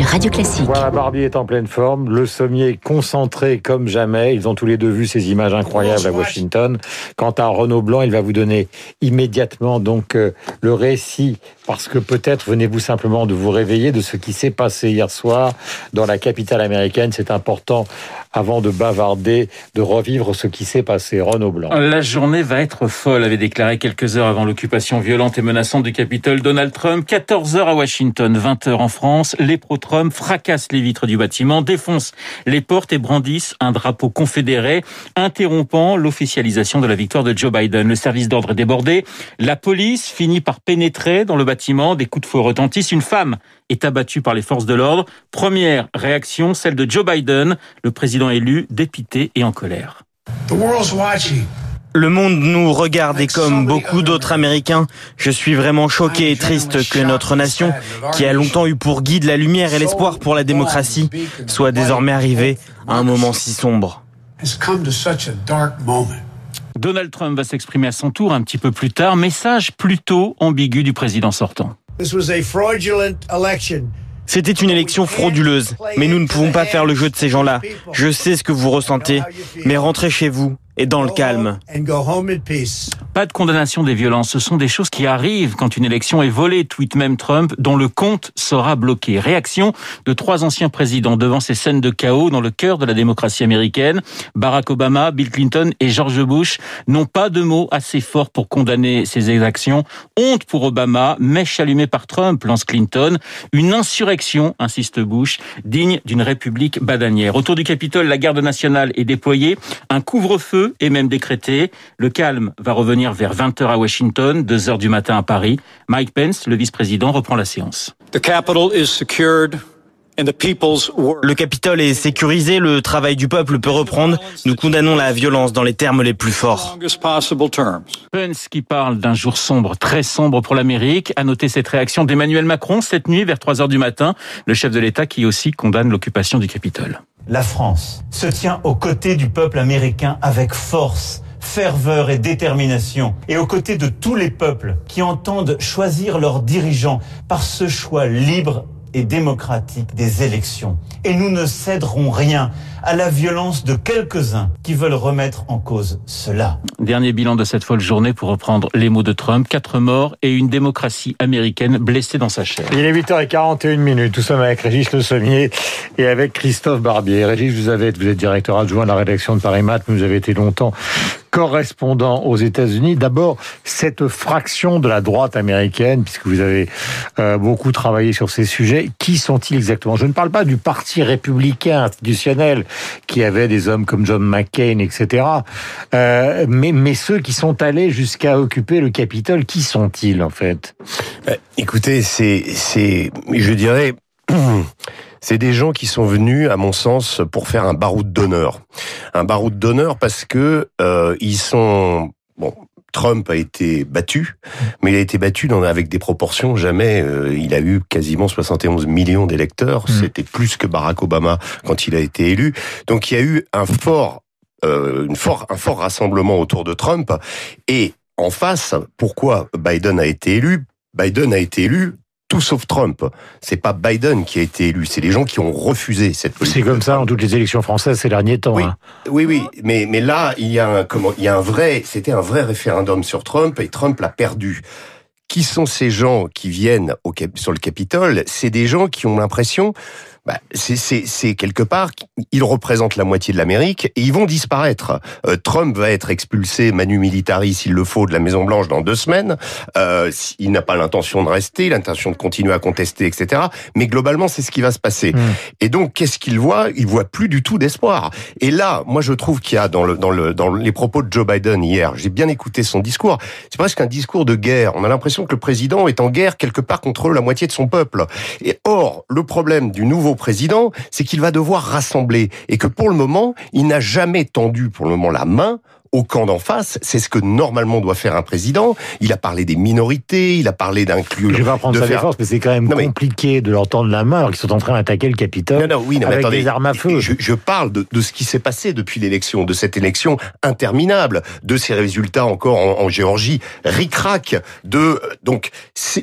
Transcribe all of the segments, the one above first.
sur Radio Classique. Voilà, Barbie est en pleine forme, le sommier concentré comme jamais. Ils ont tous les deux vu ces images incroyables à Washington. Quant à Renaud Blanc, il va vous donner immédiatement donc euh, le récit parce que peut-être venez-vous simplement de vous réveiller de ce qui s'est passé hier soir dans la capitale américaine. C'est important avant de bavarder, de revivre ce qui s'est passé. Renaud Blanc. La journée va être folle, avait déclaré quelques heures avant l'occupation violente et menaçante du Capitole Donald Trump. 14 heures à Washington, 20 heures en France. Les pro-Trump fracassent les vitres du bâtiment, défoncent les portes et brandissent un drapeau confédéré, interrompant l'officialisation de la victoire de Joe Biden. Le service d'ordre est débordé. La police finit par pénétrer dans le bâtiment. Des coups de feu retentissent. Une femme est abattue par les forces de l'ordre. Première réaction, celle de Joe Biden, le président élu, dépité et en colère. Le monde nous regarde et comme beaucoup d'autres Américains, je suis vraiment choqué et triste que notre nation, qui a longtemps eu pour guide la lumière et l'espoir pour la démocratie, soit désormais arrivée à un moment si sombre. Donald Trump va s'exprimer à son tour un petit peu plus tard, message plutôt ambigu du président sortant. C'était une élection frauduleuse, mais nous ne pouvons pas faire le jeu de ces gens-là. Je sais ce que vous ressentez, mais rentrez chez vous et dans le calme. Pas de condamnation des violences, ce sont des choses qui arrivent quand une élection est volée, tweet même Trump, dont le compte sera bloqué. Réaction de trois anciens présidents devant ces scènes de chaos dans le cœur de la démocratie américaine. Barack Obama, Bill Clinton et George Bush n'ont pas de mots assez forts pour condamner ces exactions. Honte pour Obama, mèche allumée par Trump, lance Clinton. Une insurrection, insiste Bush, digne d'une république badanière. Autour du Capitole, la garde nationale est déployée. Un couvre-feu est même décrété. Le calme va revenir vers 20h à Washington, 2h du matin à Paris. Mike Pence, le vice-président, reprend la séance. Le Capitole est sécurisé, le travail du peuple peut reprendre. Nous condamnons la violence dans les termes les plus forts. Pence qui parle d'un jour sombre, très sombre pour l'Amérique. A noté cette réaction d'Emmanuel Macron cette nuit vers 3 heures du matin, le chef de l'État qui aussi condamne l'occupation du Capitole. La France se tient aux côtés du peuple américain avec force ferveur et détermination, et aux côtés de tous les peuples qui entendent choisir leurs dirigeants par ce choix libre et démocratique des élections. Et nous ne céderons rien à la violence de quelques-uns qui veulent remettre en cause cela. Dernier bilan de cette folle journée pour reprendre les mots de Trump. Quatre morts et une démocratie américaine blessée dans sa chair. Il est 8h41 minutes. Nous sommes avec Régis Le Sommier et avec Christophe Barbier. Régis, vous, avez, vous êtes directeur adjoint à la rédaction de Paris Math. Vous avez été longtemps correspondant aux États-Unis. D'abord, cette fraction de la droite américaine, puisque vous avez euh, beaucoup travaillé sur ces sujets, qui sont-ils exactement? Je ne parle pas du parti républicain institutionnel qui avait des hommes comme John McCain, etc. Euh, mais, mais ceux qui sont allés jusqu'à occuper le Capitole, qui sont-ils en fait? Bah, Écoutez, c'est, c'est, je dirais. c'est des gens qui sont venus, à mon sens, pour faire un baroud d'honneur. Un baroud d'honneur parce que euh, ils sont bon. Trump a été battu, mais il a été battu dans, avec des proportions jamais. Euh, il a eu quasiment 71 millions d'électeurs. Mm. C'était plus que Barack Obama quand il a été élu. Donc il y a eu un fort, euh, une fort, un fort rassemblement autour de Trump. Et en face, pourquoi Biden a été élu? Biden a été élu tout sauf Trump. C'est pas Biden qui a été élu, c'est les gens qui ont refusé cette politique. C'est comme ça en toutes les élections françaises ces derniers temps. Oui, hein. oui, oui, mais mais là il y a un comment, il y a un vrai, c'était un vrai référendum sur Trump et Trump l'a perdu. Qui sont ces gens qui viennent au, sur le Capitole? C'est des gens qui ont l'impression bah, c'est quelque part, ils représentent la moitié de l'Amérique et ils vont disparaître. Euh, Trump va être expulsé manu militari s'il le faut de la Maison Blanche dans deux semaines. Euh, il n'a pas l'intention de rester, l'intention de continuer à contester, etc. Mais globalement, c'est ce qui va se passer. Hmm. Et donc, qu'est-ce qu'il voit? Il voit plus du tout d'espoir. Et là, moi, je trouve qu'il y a dans, le, dans, le, dans les propos de Joe Biden hier, j'ai bien écouté son discours. C'est presque un discours de guerre. On a l'impression que le président est en guerre quelque part contre la moitié de son peuple. Et or, le problème du nouveau président, c'est qu'il va devoir rassembler. Et que pour le moment, il n'a jamais tendu pour le moment la main au camp d'en face. C'est ce que normalement doit faire un président. Il a parlé des minorités, il a parlé d'inclure. Je vais pas prendre sa défense, mais c'est quand même compliqué de leur tendre la main alors qu'ils sont en train d'attaquer le Capitole non, non, oui, avec attendez, des armes à feu. Je, je parle de, de, ce qui s'est passé depuis l'élection, de cette élection interminable, de ces résultats encore en, en Géorgie, ric-rac, de donc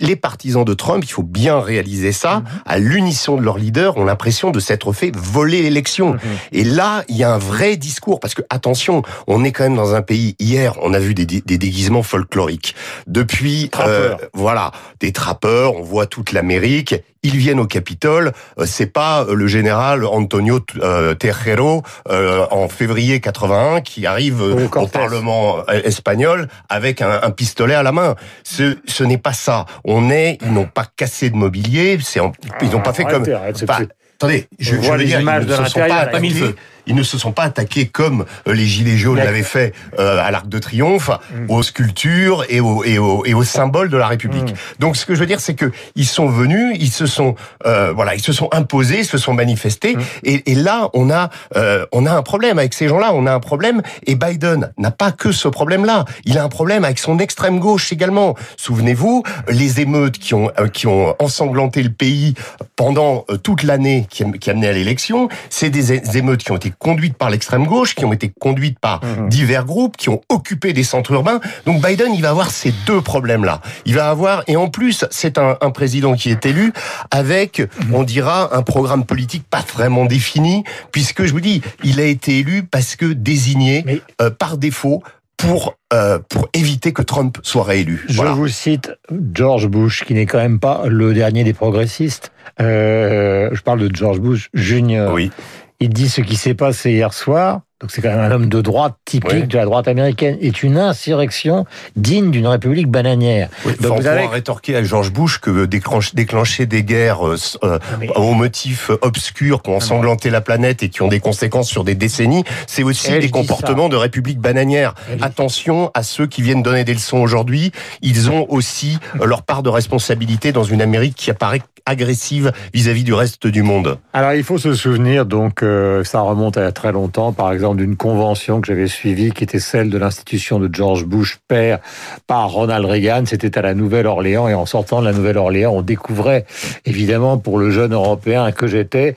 les partisans de Trump, il faut bien réaliser ça, mhm. à l'unisson de leurs leaders, ont l'impression de s'être fait voler l'élection. Mhm. Et là, il y a un vrai discours parce que attention, on est quand même dans un pays. Hier, on a vu des, des déguisements folkloriques. Depuis, euh, voilà, des trappeurs. On voit toute l'Amérique ils viennent au Capitole. Euh, c'est pas euh, le général Antonio euh, Terrero en février 81 qui arrive au Parlement espagnol avec un, pistolet à la main. Ce, ce n'est pas ça. On est, ils n'ont pas cassé de mobilier. C'est, ils n'ont pas fait comme. attendez, je, je veux dire, ils ne se sont pas attaqués ils ne se sont pas attaqués comme euh, les Gilets jaunes l'avaient fait euh, à l'Arc de Triomphe, mm. aux sculptures et aux, et, aux, et aux symboles de la République. Mm. Donc ce que je veux dire, c'est que ils sont venus, ils se sont, euh, voilà, ils se sont imposés, se sont manifestés, mm. et, et, là on a, euh, on a un problème avec ces gens-là, on a un problème, et Biden n'a pas que ce problème-là, il a un problème avec son extrême gauche également. Souvenez-vous, les émeutes qui ont, qui ont ensanglanté le pays pendant toute l'année qui, qui amenait à l'élection, c'est des émeutes qui ont été conduites par l'extrême gauche, qui ont été conduites par mhm. divers groupes, qui ont occupé des centres urbains. Donc Biden, il va avoir ces deux problèmes-là. Il va avoir, et en plus, c'est un, un, président qui est élu avec, on dira, un programme politique pas vraiment défini, puisque je vous dis, il a été élu parce que désigné euh, par défaut pour euh, pour éviter que Trump soit réélu. Je vous cite George Bush, qui n'est quand même pas le dernier des progressistes. Euh, je parle de George Bush Junior. Oui. Il dit ce qui s'est passé hier soir, donc c'est quand même un homme de droite typique de la droite américaine, est une insurrection digne d'une république bananière. donc vous avez rétorquer à George Bush que déclencher des guerres euh, euh aux motifs obscurs qui ont ensanglanté la planète et qui ont des conséquences sur des décennies, c'est aussi des comportements de république bananière. Attention à ceux qui viennent donner des leçons aujourd'hui, ils ont aussi leur part de responsabilité dans une Amérique qui apparaît agressive vis-à-vis du reste du monde. Alors il faut se souvenir, donc euh, ça remonte à très longtemps, par exemple d'une convention que j'avais suivie, qui était celle de l'institution de George Bush père par Ronald Reagan. C'était à la Nouvelle-Orléans et en sortant de la Nouvelle-Orléans, on découvrait évidemment pour le jeune Européen que j'étais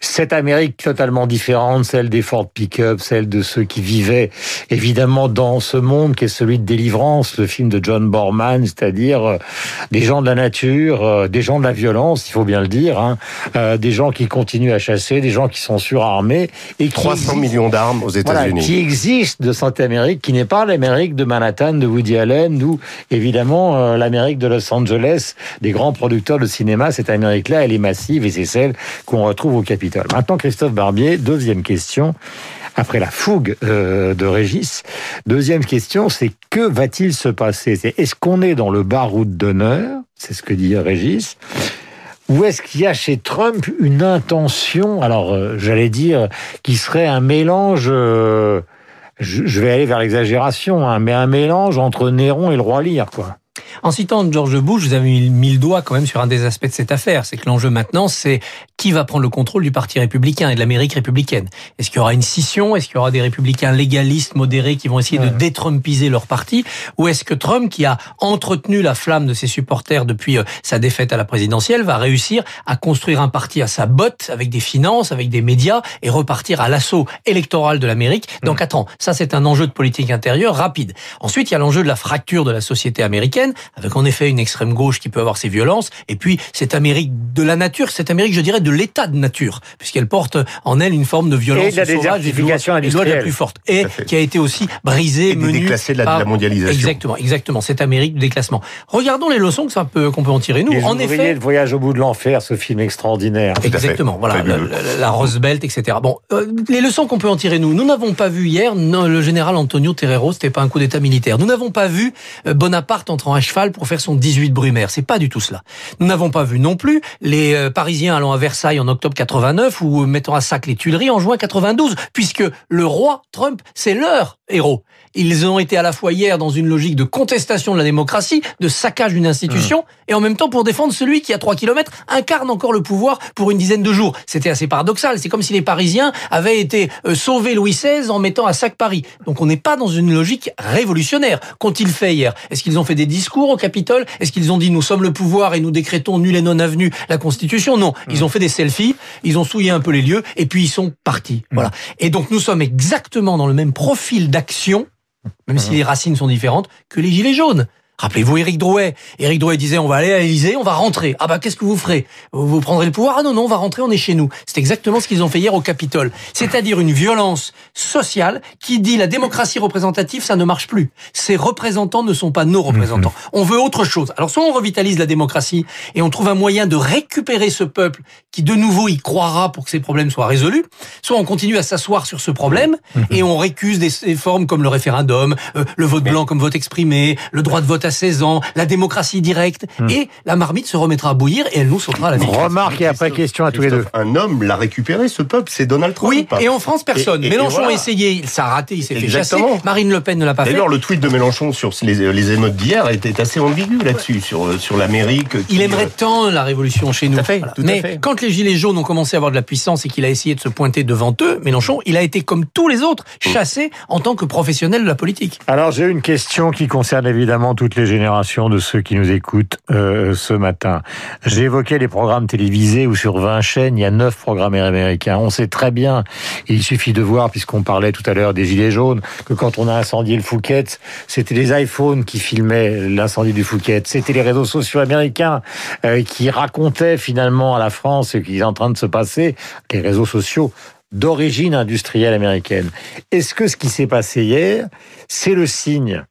cette Amérique totalement différente, celle des Ford Pickup, celle de ceux qui vivaient évidemment dans ce monde qui est celui de Délivrance, le film de John Borman, c'est-à-dire euh, des gens de la nature, euh, des gens de la violence il faut bien le dire, hein. euh, des gens qui continuent à chasser, des gens qui sont surarmés et 300 millions d'armes aux États-Unis, qui existent de cette Amérique, qui n'est pas l'Amérique de Manhattan, de Woody Allen, ou évidemment euh, l'Amérique de Los Angeles, des grands producteurs de cinéma. Cette Amérique-là, elle est massive et c'est celle qu'on retrouve au Capitole. Maintenant, Christophe Barbier, deuxième question après la fougue euh, de Régis. Deuxième question, c'est que va-t-il se passer? Est-ce qu'on est dans le baroud d'honneur? C'est ce que dit Régis. Ou est-ce qu'il y a chez Trump une intention, alors euh, j'allais dire, qui serait un mélange, euh, je, vais aller vers l'exagération, hein, mais un mélange entre Néron et le roi Lear, quoi en citant George Bush, vous avez mis le doigt quand même sur un des aspects de cette affaire. C'est que l'enjeu maintenant, c'est qui va prendre le contrôle du Parti républicain et de l'Amérique républicaine. Est-ce qu'il y aura une scission? Est-ce qu'il y aura des républicains légalistes, modérés, qui vont essayer de détrumpiser leur parti? Ou est-ce que Trump, qui a entretenu la flamme de ses supporters depuis euh, sa défaite à la présidentielle, va réussir à construire un parti à sa botte, avec des finances, avec des médias, et repartir à l'assaut électoral de l'Amérique? Donc mm. attends, ça c'est un enjeu de politique intérieure rapide. Ensuite, il y a l'enjeu de la fracture de la société américaine avec en effet une extrême gauche qui peut avoir ses violences, et puis cette Amérique de la nature, cette Amérique, je dirais, de l'état de nature, puisqu'elle porte en elle une forme de violence et de la désertification industrielle la plus forte, et qui a été aussi brisée, et menue déclassée de la, la, mondialisation. Exactement, exactement, cette Amérique de déclassement. Regardons les leçons qu'on peut, peut en tirer nous. Les en effet, le voyage au bout de l'enfer, ce film extraordinaire. Exactement, voilà, la, la, Rose Belt, etc. Bon, euh, les leçons qu'on peut en tirer nous. Nous n'avons pas vu hier non, le général Antonio Terrero, c'était pas un coup d'État militaire. Nous n'avons pas vu euh, Bonaparte entrer en cheval cheval pour faire son 18 Brumaire. C'est pas du tout cela. Nous n'avons pas vu non plus les euh, Parisiens allant à Versailles en octobre 89 ou mettant à sac les Tuileries en juin 92, puisque le roi Trump, c'est leur héros. Ils ont été à la fois hier dans une logique de contestation de la démocratie, de saccage d'une institution, mmh. et en même temps pour défendre celui qui, à 3 kilomètres, incarne encore le pouvoir pour une dizaine de jours. C'était assez paradoxal. C'est comme si les Parisiens avaient été euh, sauvés Louis XVI en mettant à sac Paris. Donc on n'est pas dans une logique révolutionnaire. Qu'ont-ils fait hier? Est-ce qu'ils ont fait des discours au Capitole Est-ce qu'ils ont dit nous sommes le pouvoir et nous décrétons nul et non avenu la Constitution? Non. Ils mmh. ont fait des selfies, ils ont souillé un peu les lieux, et puis ils sont partis. Mmh. Voilà. Et donc nous sommes exactement dans le même profil d'action même si les racines sont différentes, que les gilets jaunes. Rappelez-vous Éric Drouet. Éric Drouet disait on va aller à l'Élysée, on va rentrer. Ah bah qu'est-ce que vous ferez? Vous prendrez le pouvoir? Ah non non, on va rentrer, on est chez nous. C'est exactement ce qu'ils ont fait hier au Capitole. C'est-à-dire une violence sociale qui dit la démocratie représentative, ça ne marche plus. Ces représentants ne sont pas nos représentants. Mhm. On veut autre chose. Alors soit on revitalise la démocratie et on trouve un moyen de récupérer ce peuple qui de nouveau y croira pour que ces problèmes soient résolus, soit on continue à s'asseoir sur ce problème mhm. et on récuse des formes comme le référendum, euh, le vote blanc comme vote exprimé, le droit de vote à 16 ans, la démocratie directe, hmm. et la marmite se remettra à bouillir et elle nous sautera la vie. Remarque et après question à tous les deux. Un homme l'a récupéré, ce peuple, c'est Donald Trump. Oui, et en France, personne. Mélenchon a essayé, ça a raté, il s'est fait chasser. Marine Le Pen ne l'a pas fait. D'ailleurs, le tweet de Mélenchon sur les, les émeutes d'hier était assez ambigu là-dessus, sur, sur l'Amérique. Il aimerait euh, tant la révolution chez nous. fait, Mais quand les Gilets jaunes ont commencé à avoir de la puissance et qu'il a essayé de se pointer devant eux, Mélenchon, il a été comme tous les autres, chassé en tant que professionnel de la politique. Alors j'ai une question qui concerne évidemment les générations de ceux qui nous écoutent euh, ce matin. Évoqué les programmes télévisés où sur 20 chaînes, il y a 9 programmes américains. On sait très bien, il suffit de voir, puisqu'on parlait tout à l'heure des Gilets jaunes, que quand on a incendié le Fouquet, c'était les iPhones qui filmaient l'incendie du Fouquet. C'était les réseaux sociaux américains euh, qui racontaient finalement à la France ce qui est en train de se passer. Les réseaux sociaux d'origine industrielle américaine. Est-ce que ce qui s'est passé hier, c'est le signe,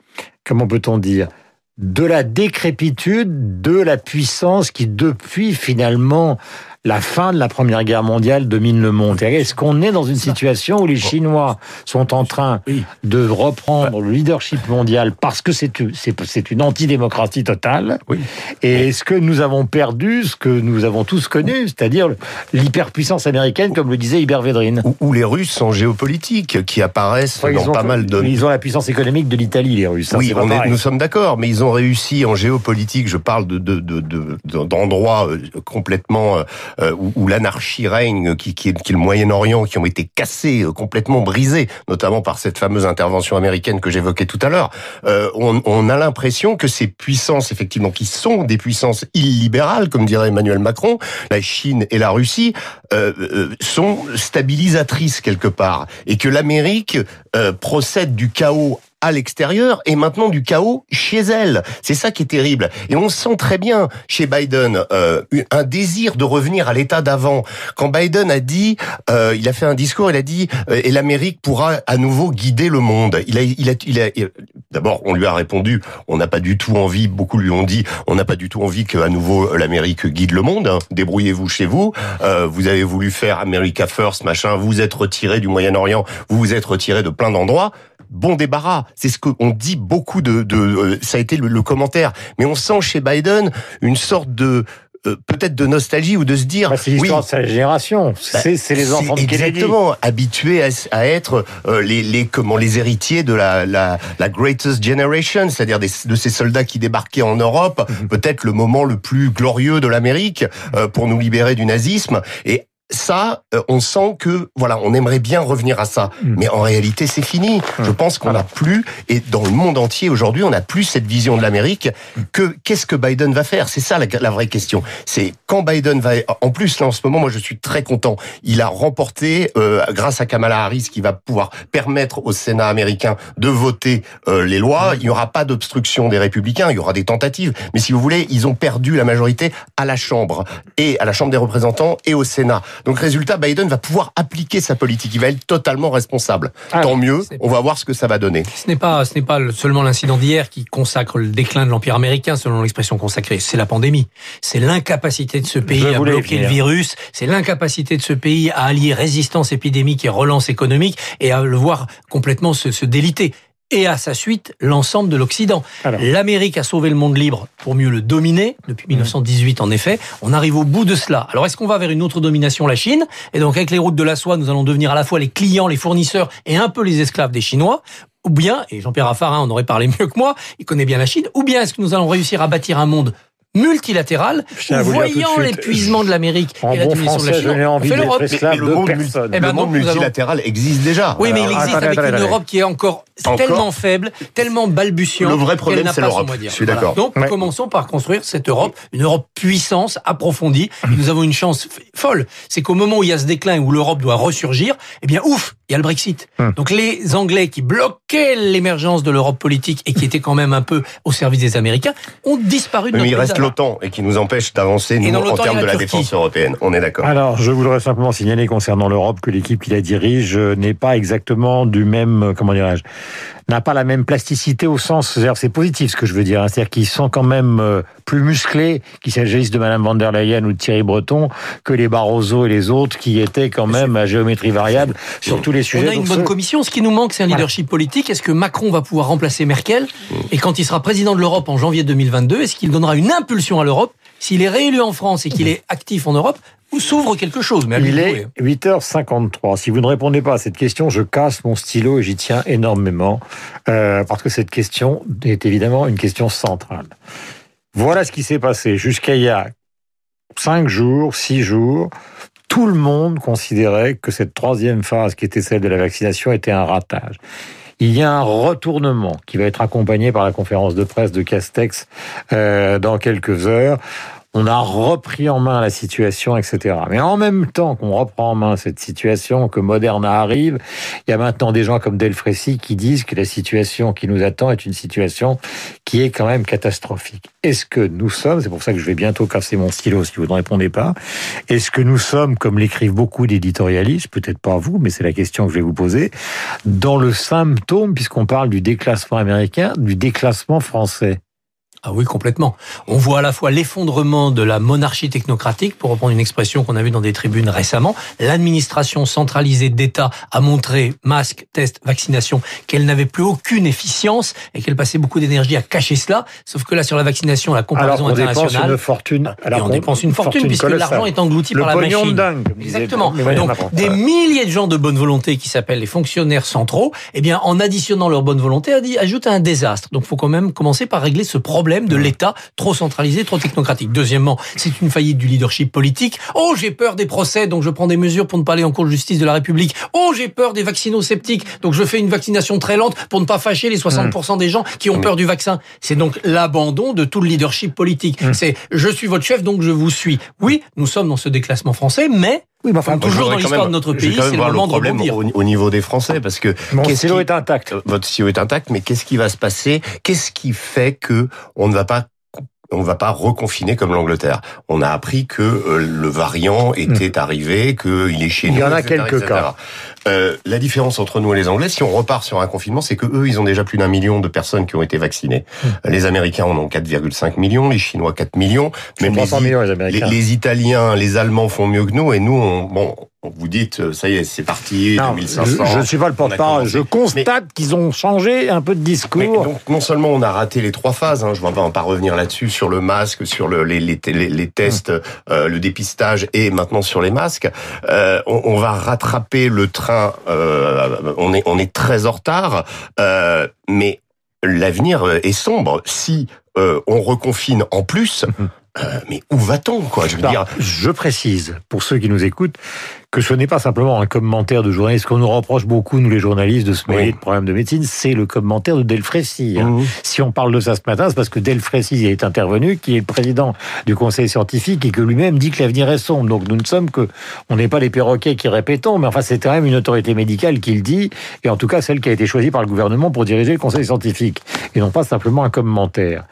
comment peut-on dire, de la décrépitude de la puissance qui, depuis finalement la fin de la Première Guerre mondiale domine le monde. Est-ce qu'on est dans une situation où les Chinois sont en train de reprendre le leadership mondial parce que c'est une antidémocratie totale? Oui. Et est-ce que nous avons perdu ce que nous avons tous connu, c'est-à-dire l'hyperpuissance américaine, comme le disait Hubert Védrine? Ou, les Russes en géopolitique, qui apparaissent dans pas mal de... Ils ont la puissance économique de l'Italie, les Russes. Hein, oui, nous sommes d'accord, mais ils ont réussi en géopolitique, je parle d'endroits de, de, de, complètement euh, euh, où, l'anarchie règne, qui, qui, est, le Moyen-Orient, qui ont été cassés, euh, complètement brisés, notamment par cette fameuse intervention américaine que j'évoquais tout à l'heure, euh, on, on, a l'impression que ces puissances, effectivement, qui sont des puissances illibérales, comme dirait Emmanuel Macron, la Chine et la Russie, euh, sont stabilisatrices quelque part, et que l'Amérique procède du chaos à l'extérieur et maintenant du chaos chez elle. C'est ça qui est terrible. Et on sent très bien chez Biden euh, un désir de revenir à l'état d'avant. Quand Biden a dit, euh, il a fait un discours, il a dit, euh, et l'Amérique pourra à nouveau guider le monde. Il a, il a, il a. D'abord, on lui a répondu, on n'a pas du tout envie. Beaucoup lui ont dit, on n'a pas du tout envie que à nouveau l'Amérique guide le monde. Hein. Débrouillez-vous chez vous. Euh, vous avez voulu faire America First, machin. Vous êtes retiré du Moyen-Orient. Vous vous êtes retiré de plein d'endroits bon débarras. C'est ce qu'on dit beaucoup de, de euh, ça a été le, commentaire. Mais on sent chez Biden une sorte de euh, peut-être de nostalgie ou de se dire bah, c'est l'histoire de sa génération bah, c'est les enfants de exactement habitués à, être euh, les, les comment les héritiers de la la, la greatest generation c'est-à-dire de ces soldats qui débarquaient en Europe mhm. peut-être le moment le plus glorieux de l'Amérique pour nous libérer du nazisme et ça, euh, on sent que voilà, on aimerait bien revenir à ça, mm. mais en réalité, c'est fini. Je mm. pense qu'on n'a plus, et dans le monde entier aujourd'hui, on n'a plus cette vision de l'Amérique. Que qu'est-ce que Biden va faire C'est ça la, vraie question. C'est quand Biden va. En plus, là, en ce moment, moi, je suis très content. Il a remporté, euh, grâce à Kamala Harris, qui va pouvoir permettre au Sénat américain de voter euh, les lois. Il n'y aura pas d'obstruction des républicains. Il y aura des tentatives, mais si vous voulez, ils ont perdu la majorité à la Chambre et à la Chambre des représentants et au Sénat. Donc résultat, Biden va pouvoir appliquer sa politique. Il va être totalement responsable. Ah Tant mieux. On va voir ce que ça va donner. Ce n'est pas, ce n'est pas seulement l'incident d'hier qui consacre le déclin de l'empire américain, selon l'expression consacrée. C'est la pandémie. C'est l'incapacité de ce pays à bloquer le virus. C'est l'incapacité de ce pays à allier résistance épidémique et relance économique et à le voir complètement se, se déliter et à sa suite l'ensemble de l'Occident. L'Amérique a sauvé le monde libre pour mieux le dominer, depuis 1918 en effet. On arrive au bout de cela. Alors est-ce qu'on va vers une autre domination, la Chine? Et donc avec les routes de la soie, nous allons devenir à la fois les clients, les fournisseurs et un peu les esclaves des Chinois ou bien, et Jean-Pierre Raffarin en aurait parlé mieux que moi, il connaît bien la Chine, ou bien est-ce que nous allons réussir à bâtir un monde multilatéral, voyant l'épuisement de l'Amérique et la diminution de la Chine, on fait l'Europe. Mais, le monde, eh ben le monde multilatéral existe déjà. Oui, mais il existe avec une Europe qui est encore, tellement faible, tellement balbutiante. Le vrai problème, c'est l'Europe. Je suis d'accord. Donc, commençons par construire cette Europe, une Europe puissance, approfondie. nous avons une chance folle. C'est qu'au moment où il y a ce déclin, où l'Europe doit ressurgir, eh bien, ouf, il y a le Brexit. Hum. Donc, les Anglais qui bloquaient l'émergence de l'Europe politique et qui étaient quand même un peu au service des Américains ont disparu de notre l'OTAN et qui nous empêche d'avancer, nous, en termes de la défense européenne. On est d'accord. Alors, je voudrais simplement signaler concernant l'Europe que l'équipe qui la dirige n'est pas exactement du même, comment dirais-je, n'a pas la même plasticité au sens, c'est positif ce que je veux dire, hein. c'est-à-dire qu'ils sont quand même euh, plus musclés, qu'il s'agisse de Madame van der Leyen ou de Thierry Breton, que les Barroso et les autres qui étaient quand même à géométrie variable sur tous les sujets. On a une bonne commission. Ce qui nous manque, c'est un leadership politique. Est-ce que Macron va pouvoir remplacer Merkel? Et quand il sera président de l'Europe en janvier 2022, est-ce qu'il donnera une impulsion à l'Europe? S'il est réélu en France et qu'il est actif en Europe, s'ouvre quelque chose. Mais Il est 8h53. Si vous ne répondez pas à cette question, je casse mon stylo et j'y tiens énormément, euh, parce que cette question est évidemment une question centrale. Voilà ce qui s'est passé jusqu'à il y a 5 jours, 6 jours. Tout le monde considérait que cette troisième phase, qui était celle de la vaccination, était un ratage. Il y a un retournement qui va être accompagné par la conférence de presse de Castex euh, dans quelques heures on a repris en main la situation, etc. Mais en même temps qu'on reprend en main cette situation, que Moderna arrive, il y a maintenant des gens comme Delfrécy qui disent que la situation qui nous attend est une situation qui est quand même catastrophique. Est-ce que nous sommes, c'est pour ça que je vais bientôt casser mon stylo si vous ne répondez pas, est-ce que nous sommes, comme l'écrivent beaucoup d'éditorialistes, peut-être pas vous, mais c'est la question que je vais vous poser, dans le symptôme, puisqu'on parle du déclassement américain, du déclassement français? Ah oui, complètement. On voit à la fois l'effondrement de la monarchie technocratique, pour reprendre une expression qu'on a vue dans des tribunes récemment. L'administration centralisée d'État a montré, masque, test, vaccination, qu'elle n'avait plus aucune efficience et qu'elle passait beaucoup d'énergie à cacher cela. Sauf que là, sur la vaccination, la comparaison alors internationale... Dépense une fortune. Alors et on dépense une fortune, puisque l'argent est englouti par la machine. De dingue, Exactement. Donc, des milliers de gens de bonne volonté qui s'appellent les fonctionnaires centraux, eh bien, en additionnant leur bonne volonté, ajoutent un désastre. Donc, il faut quand même commencer par régler ce problème de l'État trop centralisé, trop technocratique. Deuxièmement, c'est une faillite du leadership politique. Oh, j'ai peur des procès, donc je prends des mesures pour ne pas aller en cour de justice de la République. Oh, j'ai peur des vaccino-sceptiques, donc je fais une vaccination très lente pour ne pas fâcher les 60% des gens qui ont peur du vaccin. C'est donc l'abandon de tout le leadership politique. Mmh. C'est je suis votre chef, donc je vous suis. Oui, nous sommes dans ce déclassement français, mais oui, mais enfin, toujours dans l'histoire de notre pays, c'est le moment de rebondir. Au, au, niveau des Français, parce que mon stylo est intact. Votre stylo est intact, mais qu'est-ce qui va se passer? Qu'est-ce qui fait que on ne va pas on ne va pas reconfiner comme l'Angleterre. On a appris que euh, le variant était hmm. arrivé, qu'il est chez nous. Il y en a quelques cas. Euh, la différence entre nous et les Anglais, si on repart sur un confinement, c'est que eux, ils ont déjà plus d'un million de personnes qui ont été vaccinées. Hmm. Les Américains en ont 4,5 millions, les Chinois 4 millions. Les, millions, les, Américains. Les, Italiens, les Allemands font mieux que nous, et nous, on, bon, vous dites, euh, ça y est, c'est parti, 2500. Je ne suis pas le porte-parole. Je constate qu'ils ont changé un peu de discours. donc, non seulement on a raté les trois phases, hein, je ne vais pas revenir là-dessus, sur le masque, sur le, les, les, les, tests, hmm. euh, le dépistage et maintenant sur les masques. Euh, on, on, va rattraper le train. Euh, on est on est très en retard, euh, mais l'avenir est sombre. Si euh, on reconfine en plus. Hmm. mais où va-t-on, quoi? Je veux dire. Je précise pour ceux qui nous écoutent que ce n'est pas simplement un commentaire de journaliste qu'on nous reproche beaucoup, nous les journalistes, de se mêler de problèmes de médecine, c'est le commentaire de Delfrécy. Mmh. Si on parle de ça ce matin, c'est parce que Delfrécy est intervenu, qui est le président du conseil scientifique et que lui-même dit que l'avenir est sombre. Donc nous ne sommes que, on n'est pas les perroquets qui répétons, mais enfin c'est quand même une autorité médicale qui le dit, et en tout cas celle qui a été choisie par le gouvernement pour diriger le conseil scientifique, et non pas simplement un commentaire.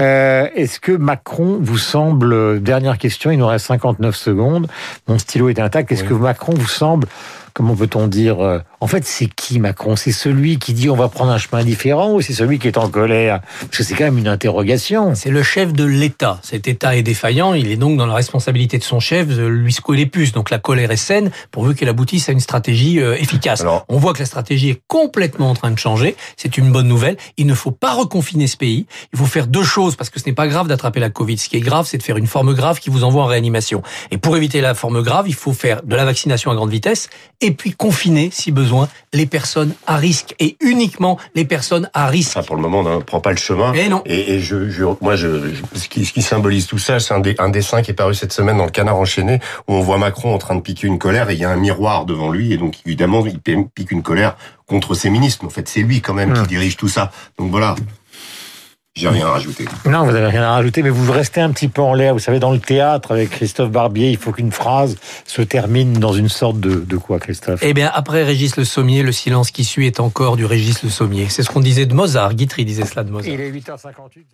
Euh, Est-ce que Macron vous semble, dernière question, il nous reste 59 secondes, mon stylo est intact, est-ce que Macron vous semble comment peut-on dire euh, En fait, c'est qui Macron? C'est celui qui dit on va prendre un chemin différent ou c'est celui qui est en colère? Parce que c'est quand même une interrogation. C'est le chef de l'État. Cet État est défaillant. Il est donc dans la responsabilité de son chef de lui secouer les puces. Donc la colère est saine pourvu qu'elle aboutisse à une stratégie euh, efficace. on voit que la stratégie est complètement en train de changer. C'est une bonne nouvelle. Il ne faut pas reconfiner ce pays. Il faut faire deux choses parce que ce n'est pas grave d'attraper la Covid. Ce qui est grave, c'est de faire une forme grave qui vous envoie en réanimation. Et pour éviter la forme grave, il faut faire de la vaccination à grande vitesse et puis confiner, si besoin, les personnes à risque et uniquement les personnes à risque. Ça, pour le moment, on ne prend pas le chemin. Et non. Et, je, je, moi, je, ce, qui, ce, qui, symbolise tout ça, c'est un, un, dessin qui est paru cette semaine dans le Canard enchaîné où on voit Macron en train de piquer une colère et il y a un miroir devant lui et donc évidemment il pique une colère contre ses ministres. Mais en fait, c'est lui quand même qui hum. dirige tout ça. Donc voilà. J'ai rien à rajouter. Non, vous n'avez rien à rajouter, mais vous restez un petit peu en l'air. Vous savez, dans le théâtre, avec Christophe Barbier, il faut qu'une phrase se termine dans une sorte de, de quoi, Christophe? Eh bien, après Régis Le Sommier, le silence qui suit est encore du Régis Le Sommier. C'est ce qu'on disait de Mozart. Guitry disait cela de Mozart. Il est 8h58.